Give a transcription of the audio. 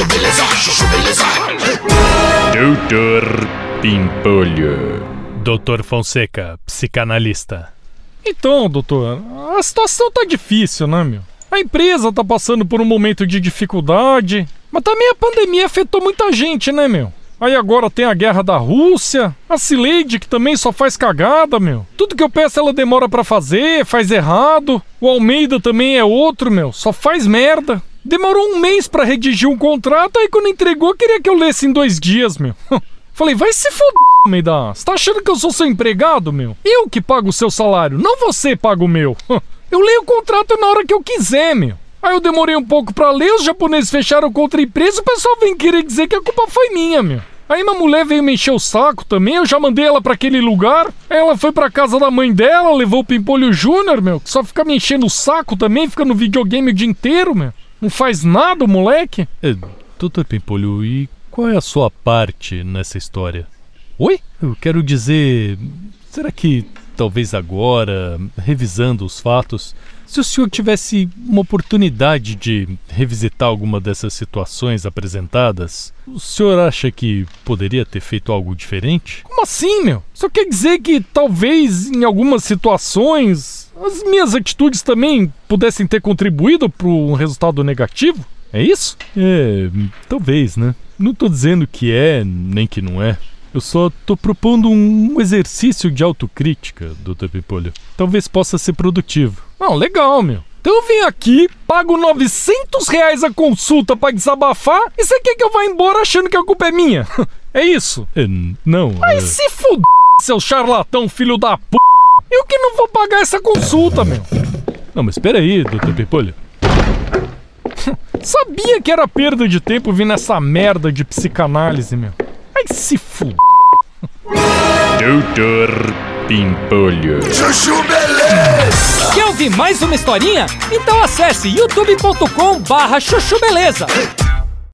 chuchu beleza, chuchu beleza. Doutor Pimpolho. Doutor Fonseca, psicanalista. Então, doutor, a situação tá difícil, né, meu? A empresa tá passando por um momento de dificuldade, mas também a pandemia afetou muita gente, né, meu? Aí agora tem a guerra da Rússia, a Cileide que também só faz cagada, meu. Tudo que eu peço ela demora para fazer, faz errado. O Almeida também é outro, meu, só faz merda. Demorou um mês para redigir um contrato, aí quando entregou queria que eu lesse em dois dias, meu. Falei, vai se foder, Almeida. Você tá achando que eu sou seu empregado, meu? Eu que pago o seu salário, não você paga o meu. Eu leio o contrato na hora que eu quiser, meu. Aí eu demorei um pouco para ler, os japoneses fecharam contra a empresa, o pessoal vem querer dizer que a culpa foi minha, meu. Aí uma mulher veio me encher o saco também, eu já mandei ela para aquele lugar. Ela foi pra casa da mãe dela, levou o Pimpolho Júnior, meu, que só fica me enchendo o saco também, fica no videogame o dia inteiro, meu. Não faz nada moleque. É, doutor Pimpolho, e qual é a sua parte nessa história? Oi? Eu quero dizer, será que talvez agora, revisando os fatos, se o senhor tivesse uma oportunidade de revisitar alguma dessas situações apresentadas, o senhor acha que poderia ter feito algo diferente? Como assim, meu? Só quer dizer que talvez em algumas situações as minhas atitudes também pudessem ter contribuído para um resultado negativo? É isso? É, talvez, né? Não tô dizendo que é, nem que não é. Eu só tô propondo um exercício de autocrítica, Dr. Pipolho. Talvez possa ser produtivo. Não, legal, meu. Então eu vim aqui, pago 900 reais a consulta pra desabafar e você quer que eu vá embora achando que a culpa é minha? É isso? É, não. Mas é... se fuder, seu charlatão filho da p. Eu que não vou pagar essa consulta, meu. Não, mas espera aí, Dr. Pipolho. Sabia que era perda de tempo vir nessa merda de psicanálise, meu. Ai, se fuder. Doutor Pimpolho. Chuchu beleza. Quer ouvir mais uma historinha? Então acesse youtube.com barra chuchu beleza.